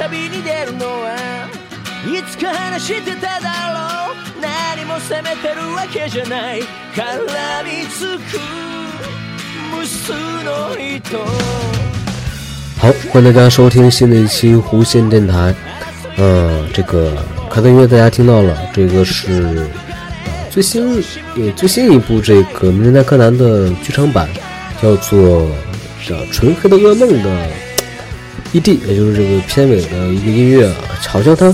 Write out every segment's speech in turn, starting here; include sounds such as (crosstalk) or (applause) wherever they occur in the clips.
旅に出るのはいつか話してただろう何も責めてるわけじゃない絡みつく無数の糸好，欢迎大家收听新的一期弧线电台。嗯，这个开头音乐大家听到了，这个是最新也最新一部这个《名侦探柯南》的剧场版，叫做《叫纯黑的噩梦》的。 E.D. 也就是这个片尾的一个音乐啊，好像它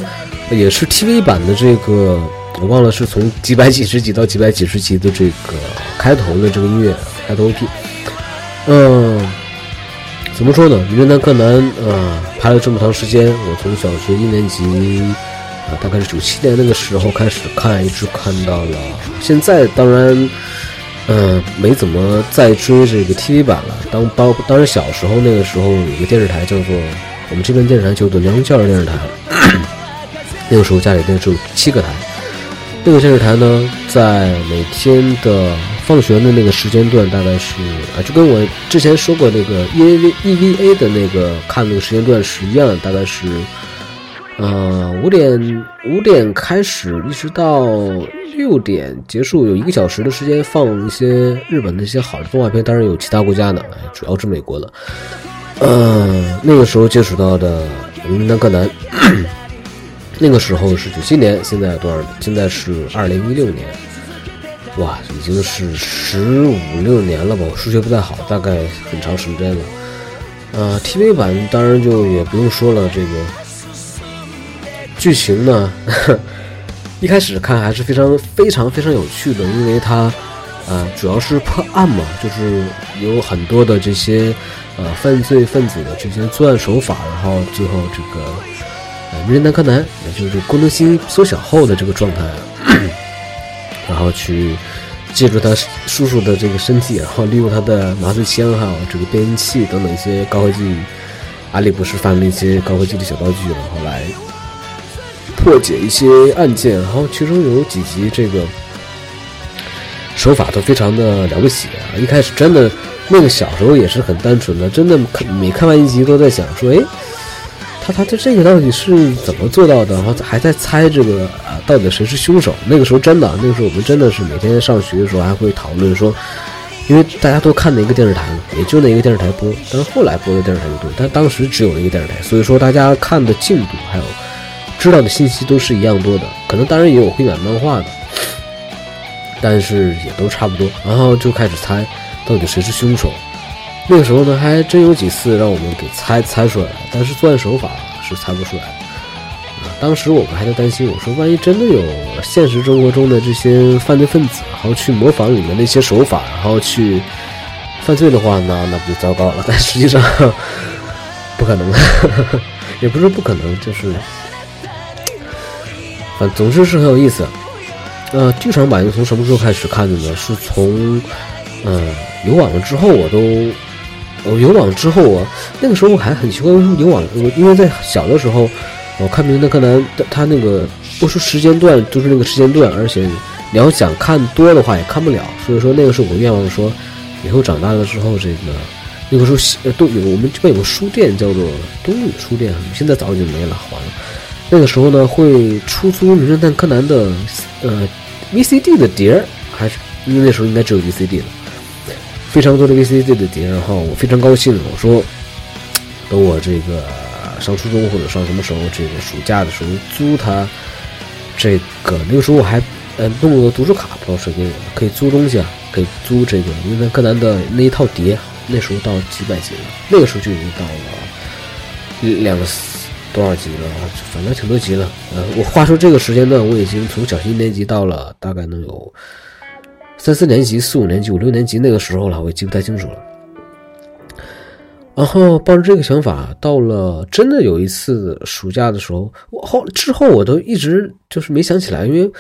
也是 TV 版的这个，我忘了是从几百几十集到几百几十集的这个开头的这个音乐开头 OP。嗯，怎么说呢？名侦探柯南啊，拍了这么长时间，我从小学一年级啊，大概是九七年那个时候开始看，一直看到了现在。当然。嗯，没怎么再追这个 TV 版了。当包当时小时候那个时候有一个电视台叫做我们这边电视台叫做辽宁教育电视台，(coughs) 那个时候家里电视有七个台。那个电视台呢，在每天的放学的那个时间段，大概是啊，就跟我之前说过那个 EVA EVA 的那个看那个时间段是一样，大概是呃五点五点开始，一直到。六点结束，有一个小时的时间放一些日本的一些好的动画片，当然有其他国家的，主要是美国的。嗯，那个时候接触到的《名侦探柯南》，(clears throat) 那个时候是九七年，现在多少？现在是二零一六年，哇，已经是十五六年了吧？我数学不太好，大概很长时间了。呃，TV 版当然就也不用说了，这个剧情呢。(laughs) 一开始看还是非常非常非常有趣的，因为它，呃，主要是破案嘛，就是有很多的这些，呃，犯罪分子的这些作案手法，然后最后这个，呃，名侦探柯南，也就是功能性缩小后的这个状态，(clears throat) 然后去借助他叔叔的这个身体，然后利用他的麻醉枪还有这个变音器等等一些高科技，阿里不是发明了一些高科技的小道具，然后来。破解一些案件，然后其中有几集这个手法都非常的了不起啊！一开始真的那个小时候也是很单纯的，真的每看完一集都在想说，哎，他他这这个到底是怎么做到的？然后还在猜这个啊，到底谁是凶手？那个时候真的，那个时候我们真的是每天上学的时候还会讨论说，因为大家都看那个电视台，也就那一个电视台播，但是后来播的电视台就多，但当时只有那个电视台，所以说大家看的进度还有。知道的信息都是一样多的，可能当然也有会买漫画的，但是也都差不多。然后就开始猜到底谁是凶手。那个时候呢，还真有几次让我们给猜猜出来了，但是作案手法是猜不出来的。当时我们还在担心，我说万一真的有现实生活中的这些犯罪分子，然后去模仿里面的一些手法，然后去犯罪的话，那那不就糟糕了？但实际上不可能，(laughs) 也不是不可能，就是。总之是很有意思，呃，剧场版又从什么时候开始看的呢？是从，呃，有网了之后，我都，我有网之后，我那个时候我还很奇怪，为什么有网？我因为在小的时候，我看《名侦探柯南》，他那个播出时间段就是那个时间段，而且你要想看多的话也看不了，所以说那个时候我愿望说，以后长大了之后，这个那个时候呃都有我们这边有个书店叫做东宇书店，现在早已经没了，完了。那个时候呢，会出租《名侦探柯南》的呃 VCD 的碟儿，还是因为那时候应该只有 VCD 了，非常多的 VCD 的碟。然后我非常高兴，我说等我这个上初中或者上什么时候，这个暑假的时候租它。这个那个时候我还呃弄了个读书卡，不知道谁给我的，可以租东西啊，可以租这个名侦探柯南的那一套碟，那时候到几百集了，那个时候就已经到了两个多少集了，反正挺多集了。呃，我话说这个时间段，我已经从小学一年级到了大概能有三四年级、四五年级、五六年级那个时候了，我也记不太清楚了。然后抱着这个想法，到了真的有一次暑假的时候，我后之后我都一直就是没想起来，因为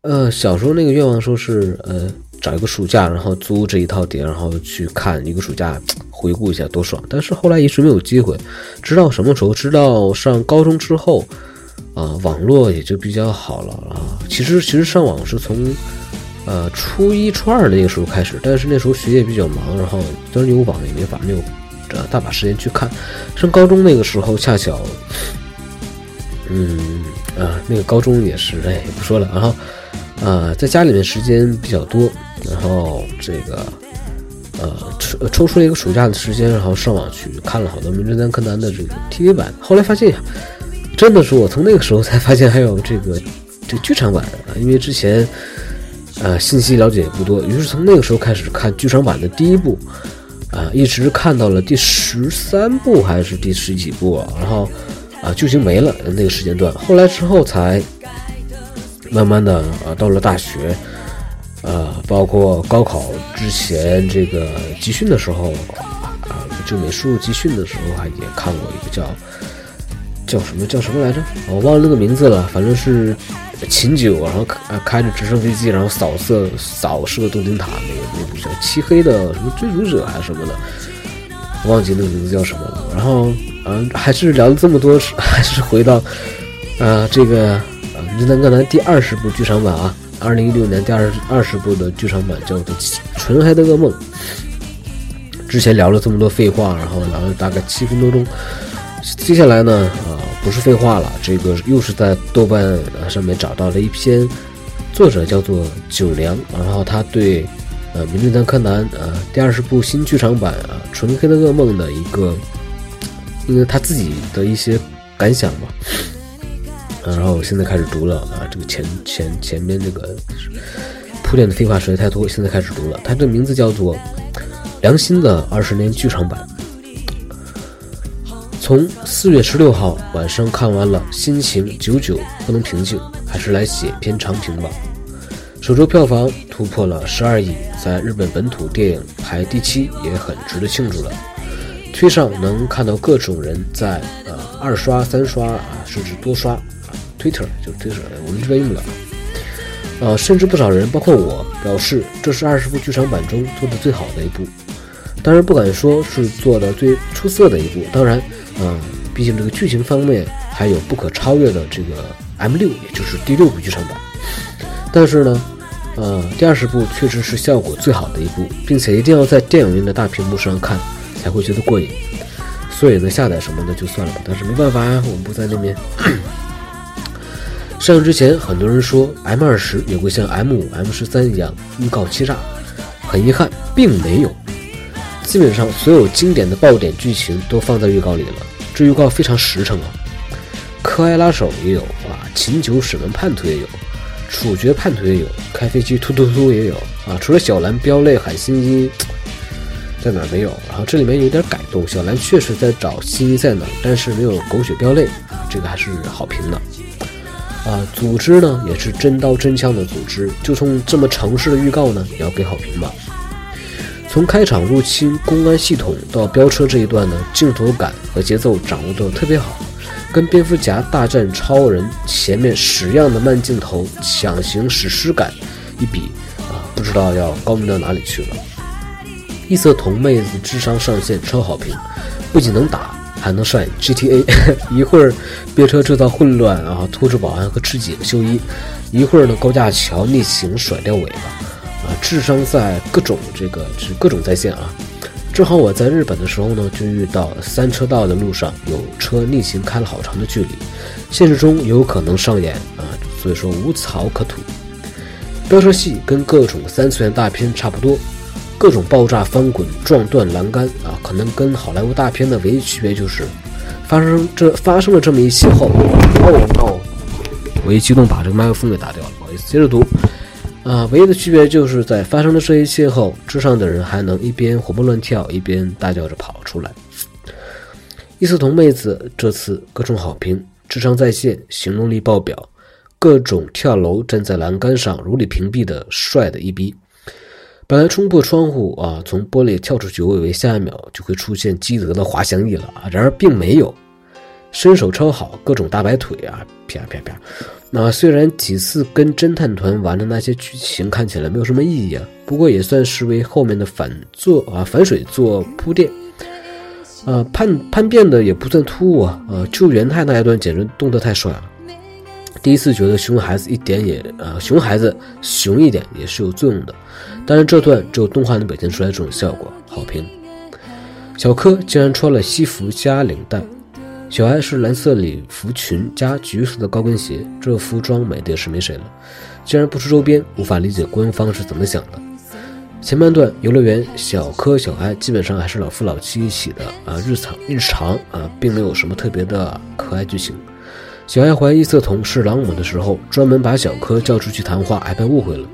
呃小时候那个愿望说是呃找一个暑假，然后租这一套碟，然后去看一个暑假回顾一下多爽。但是后来一直没有机会，直到什么时候？直到上高中之后啊，网络也就比较好了啊。其实其实上网是从呃初一初二那个时候开始，但是那时候学业比较忙，然后当然有网也没法没有。呃，大把时间去看。上高中那个时候，恰巧，嗯啊，那个高中也是，哎，不说了。然后，啊，在家里面时间比较多，然后这个，呃，抽抽出了一个暑假的时间，然后上网去看了好多《名侦探柯南》的这个 TV 版。后来发现，真的是我从那个时候才发现还有这个这剧场版啊，因为之前，呃，信息了解也不多，于是从那个时候开始看剧场版的第一部。啊，一直看到了第十三部还是第十几部啊？然后啊，剧情没了那个时间段。后来之后才慢慢的啊，到了大学，呃，包括高考之前这个集训的时候啊，就美术集训的时候还也看过一个叫叫什么叫什么来着？我忘了那个名字了，反正是。秦九，然后开开着直升飞机，然后扫射扫射东京塔，那个那部叫《漆黑的什么追逐者》还是什么的，忘记那个名字叫什么了。然后，嗯，还是聊了这么多，还是回到，啊，这个《名侦探柯南》第二十部剧场版啊，二零一六年第二二十部的剧场版叫做《纯黑的噩梦》。之前聊了这么多废话，然后聊了大概七分多钟，接下来呢，啊。不是废话了，这个又是在豆瓣上面找到了一篇，作者叫做九良，然后他对呃《名侦探柯南》啊第二十部新剧场版啊《纯黑的噩梦》的一个，因为他自己的一些感想吧，然后现在开始读了啊，这个前前前面这个铺垫的废话实在太多，现在开始读了，它的名字叫做《良心的二十年剧场版》。从四月十六号晚上看完了，心情久久不能平静，还是来写篇长评吧。首周票房突破了十二亿，在日本本土电影排第七，也很值得庆祝了。推上能看到各种人在呃二刷、三刷啊，甚至多刷啊，Twitter 就 Twitter，我们这边用不了。呃，甚至不少人，包括我，表示这是二十部剧场版中做的最好的一部。当然不敢说是做的最出色的一部，当然。嗯，毕竟这个剧情方面还有不可超越的这个 M 六，也就是第六部剧场版。但是呢，呃，第二十部确实是效果最好的一部，并且一定要在电影院的大屏幕上看才会觉得过瘾。所以呢，下载什么的就算了吧。但是没办法呀，我们不在那边。上映之前，很多人说 M 二十也会像 M 五、M 十三一样预告欺诈，很遗憾，并没有。基本上所有经典的爆点剧情都放在预告里了。这预告非常实诚啊，科埃拉手也有啊，秦九审问叛徒也有，处决叛徒也有，开飞机突突突也有啊。除了小蓝飙泪喊新一，在哪没有？然后这里面有点改动，小兰确实在找新一在哪，但是没有狗血飙泪，这个还是好评的啊。组织呢也是真刀真枪的组织，就冲这么诚实的预告呢，也要给好评吧。从开场入侵公安系统到飙车这一段呢，镜头感和节奏掌握的特别好，跟蝙蝠侠大战超人前面屎样的慢镜头强行史诗感一比啊，不知道要高明到哪里去了。异色瞳妹子智商上线，超好评，不仅能打，还能帅 GTA。(laughs) 一会儿别车制造混乱啊，拖住保安和吃几个修一；一会儿呢高架桥逆行甩掉尾巴啊。智商在各种这个是各种在线啊！正好我在日本的时候呢，就遇到三车道的路上有车逆行开了好长的距离，现实中有可能上演啊，所以说无草可吐。飙车戏跟各种三次元大片差不多，各种爆炸、翻滚、撞断栏杆啊，可能跟好莱坞大片的唯一区别就是发生这发生了这么一邂逅，哦 no，我一激动把这个麦克风给打掉了，不好意思。接着读，啊，唯一的区别就是在发生了这一切后，之上的人还能一边活蹦乱跳，一边大叫着跑出来。伊思彤妹子这次各种好评，智商在线，行动力爆表，各种跳楼站在栏杆上如履平地的帅的一逼。本来冲破窗户啊，从玻璃跳出去，我以为下一秒就会出现基德的滑翔翼了啊，然而并没有，身手超好，各种大白腿啊，啪啪啪。那虽然几次跟侦探团玩的那些剧情看起来没有什么意义啊，不过也算是为后面的反做啊反水做铺垫。啊，叛叛变的也不算突兀啊，呃，救元太那一段简直动得太帅了。第一次觉得熊孩子一点也啊，熊孩子熊一点也是有作用的，但是这段只有动画能表现出来这种效果，好评。小柯竟然穿了西服加领带，小艾是蓝色礼服裙加橘色的高跟鞋，这服装美的也是没谁了。竟然不出周边，无法理解官方是怎么想的。前半段游乐园，小柯小艾基本上还是老夫老妻一起的啊，日常日常啊，并没有什么特别的可爱剧情。小爱怀疑色童是朗姆的时候，专门把小柯叫出去谈话，还被误会了。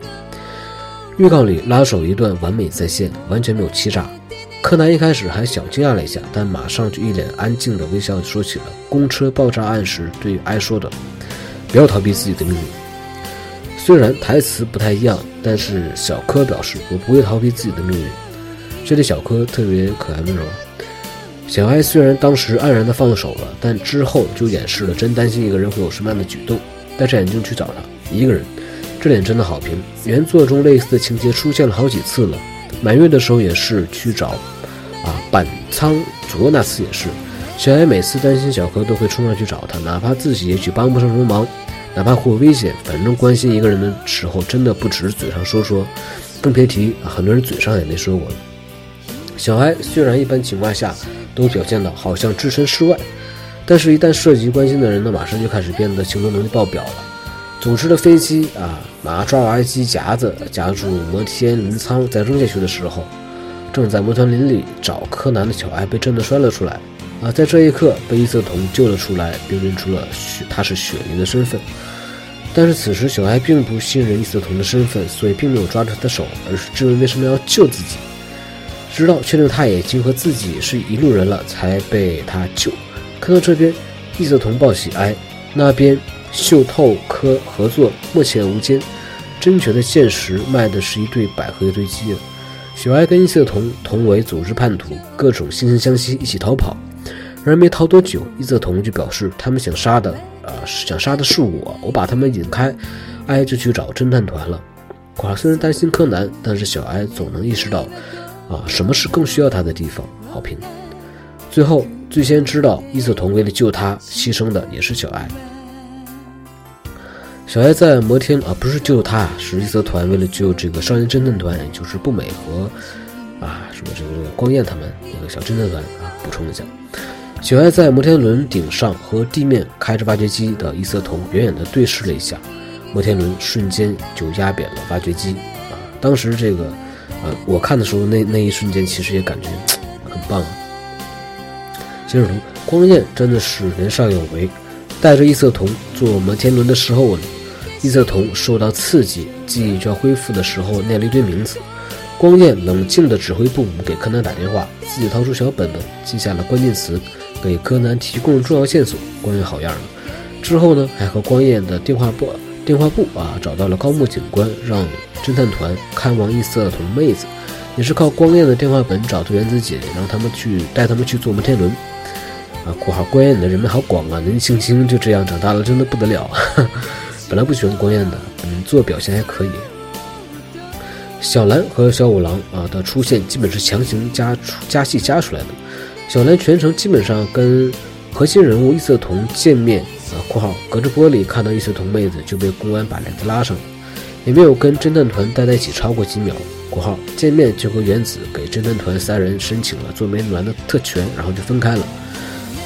预告里拉手一段完美再现，完全没有欺诈。柯南一开始还小惊讶了一下，但马上就一脸安静的微笑，说起了公车爆炸案时对爱说的：“不要逃避自己的命运。”虽然台词不太一样，但是小柯表示：“我不会逃避自己的命运。”这里小柯特别可爱温柔。小艾虽然当时黯然的放手了，但之后就掩饰了真担心一个人会有什么样的举动，戴着眼镜去找他一个人，这点真的好评。原作中类似的情节出现了好几次了，满月的时候也是去找，啊板仓卓那次也是，小艾每次担心小柯都会冲上去找他，哪怕自己也许帮不上什么忙，哪怕会有危险，反正关心一个人的时候真的不只是嘴上说说，更别提很多人嘴上也没说过。小艾虽然一般情况下。都表现的好像置身事外，但是，一旦涉及关心的人呢，马上就开始变得行动能力爆表了。组织的飞机啊，马上抓娃娃机夹子夹住摩天轮舱，在扔下去的时候，正在摩天轮里找柯南的小艾被震得摔了出来。啊，在这一刻被异色瞳救了出来，并认出了雪他是雪莉的身份。但是此时小艾并不信任异色瞳的身份，所以并没有抓住他的手，而是质问为什么要救自己。直到确定他已经和自己是一路人了，才被他救。看到这边，异色瞳报喜哀，那边秀透科合作默契无间。真绝的现实卖的是一对百合一对鸡！小哀跟异色瞳同为组织叛徒，各种惺惺相惜，一起逃跑。然而没逃多久，异色瞳就表示他们想杀的啊，想杀的是我，我把他们引开，哀就去找侦探团了。寡虽然担心柯南，但是小哀总能意识到。啊，什么是更需要他的地方？好评。最后，最先知道伊瑟童为了救他牺牲的也是小艾。小艾在摩天啊，不是救他，是异色团为了救这个少年侦探团，也就是步美和啊什么这个光彦他们那个小侦探团啊。补充一下，小艾在摩天轮顶上和地面开着挖掘机的伊瑟童远远的对视了一下，摩天轮瞬间就压扁了挖掘机啊。当时这个。啊，我看的时候，那那一瞬间其实也感觉很棒啊。接着读，光彦真的是年少有为，带着异色瞳坐摩天轮的时候，异色瞳受到刺激，记忆就要恢复的时候，念了一堆名字。光彦冷静地指挥部给柯南打电话，自己掏出小本本记下了关键词，给柯南提供重要线索。光彦好样的。之后呢，还和光彦的电话簿电话簿啊找到了高木警官，让。侦探团看望异色瞳妹子，也是靠光彦的电话本找到原子姐姐，让他们去带他们去坐摩天轮。啊，括号光彦的人脉好广啊，年轻轻就这样长大了，真的不得了。本来不喜欢光彦的，嗯，做表现还可以。小兰和小五郎啊的出现，基本是强行加出加戏加出来的。小兰全程基本上跟核心人物异色瞳见面，括号隔着玻璃看到异色瞳妹子就被公安把帘子拉上了。也没有跟侦探团待在一起超过几秒。括号见面就和原子给侦探团三人申请了做美女团的特权，然后就分开了。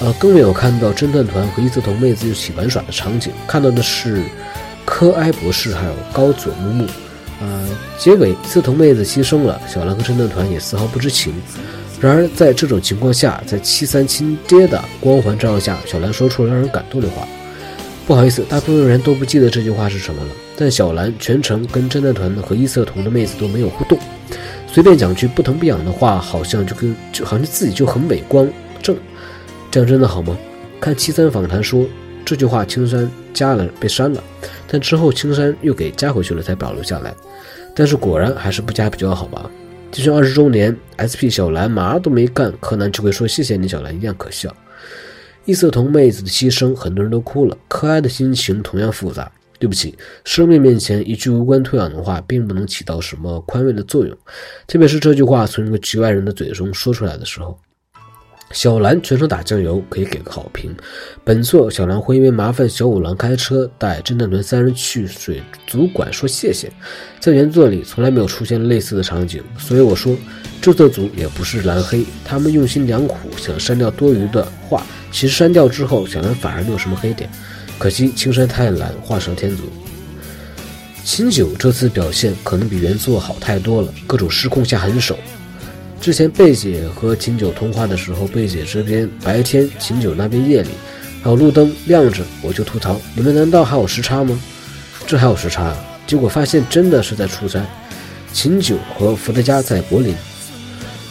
呃，更没有看到侦探团和伊泽童妹子一起玩耍的场景，看到的是科埃博士还有高佐木木。呃，结尾伊泽童妹子牺牲了，小兰和侦探团也丝毫不知情。然而在这种情况下，在七三亲爹的光环照耀下，小兰说出了让人感动的话。不好意思，大部分人都不记得这句话是什么了。但小兰全程跟侦探团和异色瞳的妹子都没有互动，随便讲句不疼不痒的话，好像就跟就好像自己就很伟光正，这样真的好吗？看七三访谈说这句话青山加了被删了，但之后青山又给加回去了才保留下来。但是果然还是不加比较好吧？就像二十周年 SP 小兰嘛都没干，柯南就会说谢谢你小兰一样可笑。异色瞳妹子的牺牲，很多人都哭了。可哀的心情同样复杂。对不起，生命面前一句无关痛痒的话，并不能起到什么宽慰的作用。特别是这句话从一个局外人的嘴中说出来的时候。小兰全程打酱油，可以给个好评。本作小兰会因为麻烦小五郎开车带侦探团三人去水族馆说谢谢，在原作里从来没有出现类似的场景，所以我说制作组也不是蓝黑，他们用心良苦，想删掉多余的话。其实删掉之后，小兰反而没有什么黑点。可惜青山太懒，画蛇添足。秦九这次表现可能比原作好太多了，各种失控下狠手。之前贝姐和秦九通话的时候，贝姐这边白天，秦九那边夜里，还有路灯亮着，我就吐槽：你们难道还有时差吗？这还有时差啊？结果发现真的是在出差。秦九和伏特加在柏林。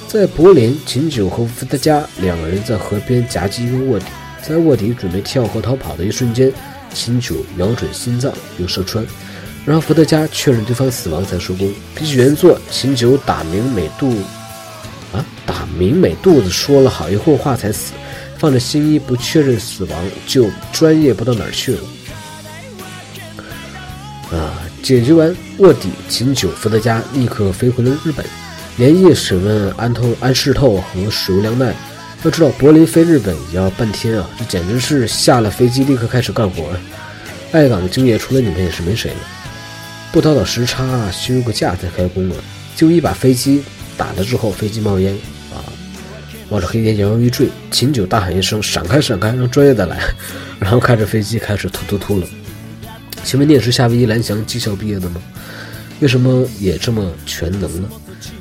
在柏林，秦九和伏特加两个人在河边夹击一个卧底，在卧底准备跳河逃跑的一瞬间，秦九瞄准心脏又射穿，然后伏特加确认对方死亡才收工。比起原作，秦九打明美杜啊，打明美肚子说了好一会儿话才死，放着新衣不确认死亡就专业不到哪儿去了。啊，解决完卧底，秦九、伏特加立刻飞回了日本。连夜审问安透、安世透和水无良奈。要知道，柏林飞日本也要半天啊！这简直是下了飞机立刻开始干活。爱岗的敬业除了你们也是没谁了。不倒倒时差，休个假再开工了。就一把飞机打了之后，飞机冒烟啊，冒着黑烟摇摇欲坠。秦九大喊一声：“闪开，闪开，让专业的来！”然后开着飞机开始突突突了。请问你也是夏威夷蓝翔技校毕业的吗？为什么也这么全能呢？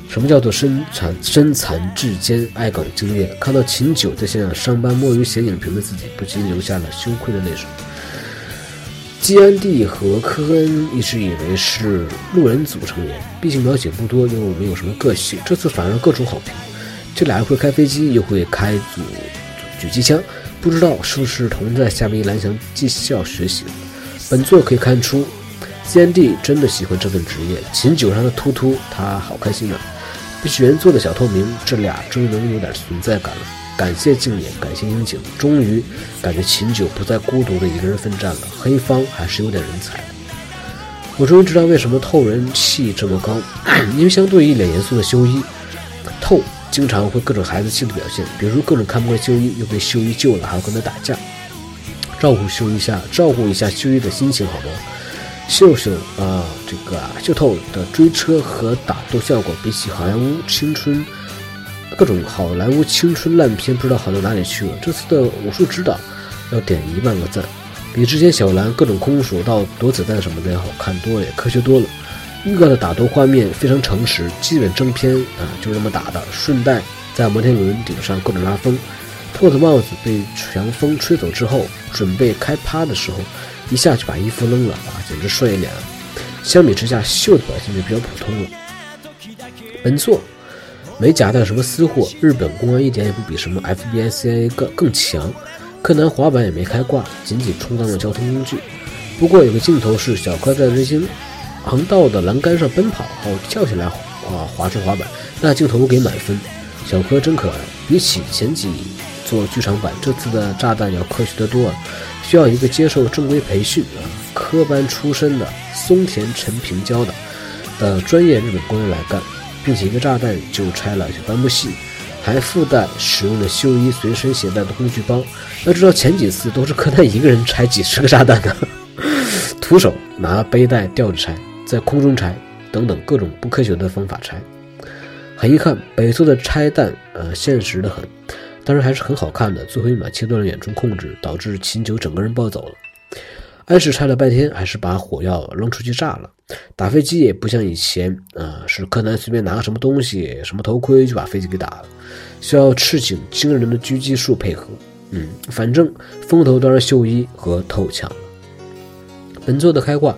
什么叫做身残身残志坚、爱岗敬业？看到秦九在现场上班摸鱼写影评的自己，不禁流下了羞愧的泪水。基安蒂和科恩一直以为是路人组成员，毕竟描写不多，又没有什么个性，这次反而各种好评。这俩人会开飞机，又会开组狙击枪，不知道是不是同在夏威夷蓝翔技校学习。本作可以看出，基安蒂真的喜欢这份职业。琴酒上的突突，他好开心啊！比起原作的小透明，这俩终于能有点存在感了。感谢静野，感谢樱井，终于感觉秦九不再孤独的一个人奋战了。黑方还是有点人才。我终于知道为什么透人气这么高，(coughs) 因为相对于一脸严肃的修一，透经常会各种孩子气的表现，比如各种看不惯修一，又被修一救了，还要跟他打架，照顾修一下，照顾一下修一的心情好吗？秀秀啊，这个秀透的追车和打斗效果，比起好莱坞青春各种好莱坞青春烂片，不知道好到哪里去了。这次的武术指导要点一万个赞，比之前小兰各种空手道躲子弹什么的要好看多了，也科学多了。预告的打斗画面非常诚实，基本正片啊就这么打的。顺带在摩天轮顶上各种拉风，透的帽子被强风吹走之后，准备开趴的时候。一下就把衣服扔了啊，简直帅一脸。相比之下，秀的表现就比较普通了。本作没夹带什么私货，日本公安一点也不比什么 FBI、CIA 更更强。柯南滑板也没开挂，仅仅充当了交通工具。不过有个镜头是小柯在人行横道的栏杆上奔跑后跳起来啊滑出滑板，那镜头给满分。小柯真可爱，比起前几做剧场版，这次的炸弹要科学得多啊。需要一个接受正规培训啊，科班出身的松田陈平教的的专业日本工人来干，并且一个炸弹就拆了就搬不细，还附带使用了秀一随身携带的工具包。要知道前几次都是柯南一个人拆几十个炸弹的，(laughs) 徒手拿背带吊着拆，在空中拆等等各种不科学的方法拆。很遗憾，北座的拆弹呃现实的很。当然还是很好看的，最后一秒切断了远程控制，导致秦九整个人暴走了。安室拆了半天，还是把火药扔出去炸了。打飞机也不像以前，啊，是柯南随便拿个什么东西、什么头盔就把飞机给打了，需要赤井惊人的狙击术配合。嗯，反正风头当然秀一和透强了。本作的开挂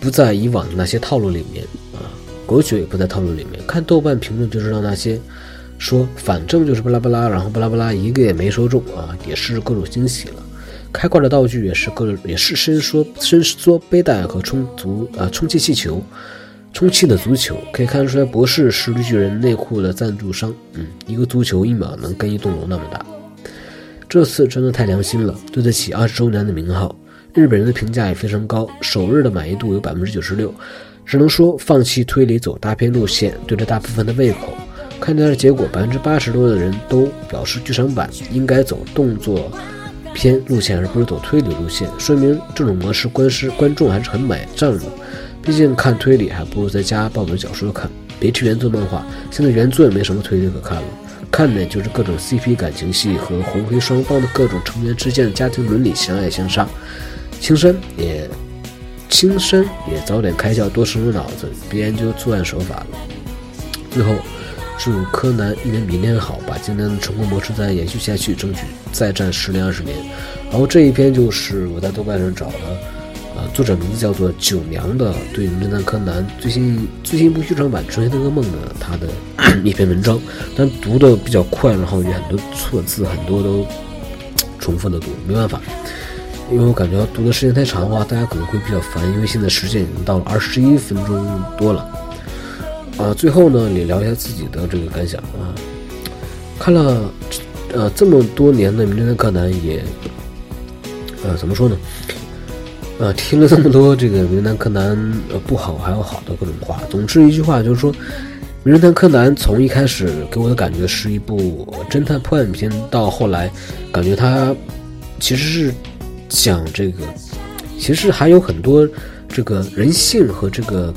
不在以往的那些套路里面啊，狗血也不在套路里面。看豆瓣评论就知道，那些说反正就是巴拉巴拉，然后巴拉巴拉一个也没说中啊，也是各种惊喜了。开挂的道具也是各种，也是伸缩伸缩背带和充足啊充气气球，充气的足球可以看出来，博士是绿巨人内裤的赞助商。嗯，一个足球一秒能跟一栋楼那么大。这次真的太良心了，对得起二十周年的名号。日本人的评价也非常高，首日的满意度有百分之九十六。只能说放弃推理走大片路线，对着大部分的胃口。看到的结果，百分之八十多的人都表示剧场版应该走动作偏路线，而不是走推理路线，说明这种模式观师观众还是很买账的。毕竟看推理还不如在家抱本小说看。别提原作漫画，现在原作也没什么推理可看了。看的就是各种 CP 感情戏和红黑双方的各种成员之间的家庭伦理相爱相杀。青山也，青山也早点开窍，多省省脑子，别研究作案手法了。最后，祝柯南一年比一年好，把今年的成功模式再延续下去，争取再战十年二十年。然后这一篇就是我在豆瓣上找的。啊，作者名字叫做九娘的对名侦探柯南最新最新一部剧场版《纯黑的噩梦》的他的 (coughs) (coughs) 一篇文章，但读的比较快，然后有很多错字，很多都重复的读，没办法，因为我感觉读的时间太长的话，大家可能会比较烦，因为现在时间已经到了二十一分钟多了。啊，最后呢，也聊一下自己的这个感想啊，看了呃这么多年的名侦探柯南，也呃怎么说呢？呃，听了这么多这个《名侦探柯南》呃不好还有好的各种话，总之一句话就是说，《名侦探柯南》从一开始给我的感觉是一部侦探破案片，到后来感觉它其实是讲这个，其实还有很多这个人性和这个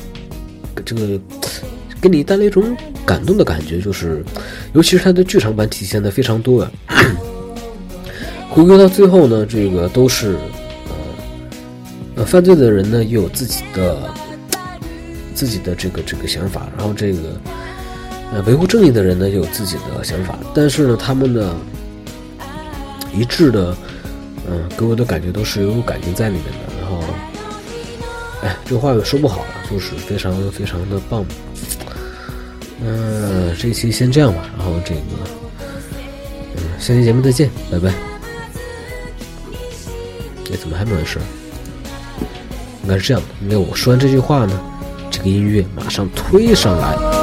这个给你带来一种感动的感觉，就是尤其是它的剧场版体现的非常多啊。回归到最后呢，这个都是。呃，犯罪的人呢，又有自己的自己的这个这个想法，然后这个呃维护正义的人呢，有自己的想法，但是呢，他们的一致的，嗯，给我的感觉都是有感情在里面的。然后，哎，这话也说不好了，就是非常非常的棒。嗯，这期先这样吧，然后这个，嗯，下期节目再见，拜拜。哎，怎么还没完事？应该是这样的，因为我说完这句话呢，这个音乐马上推上来。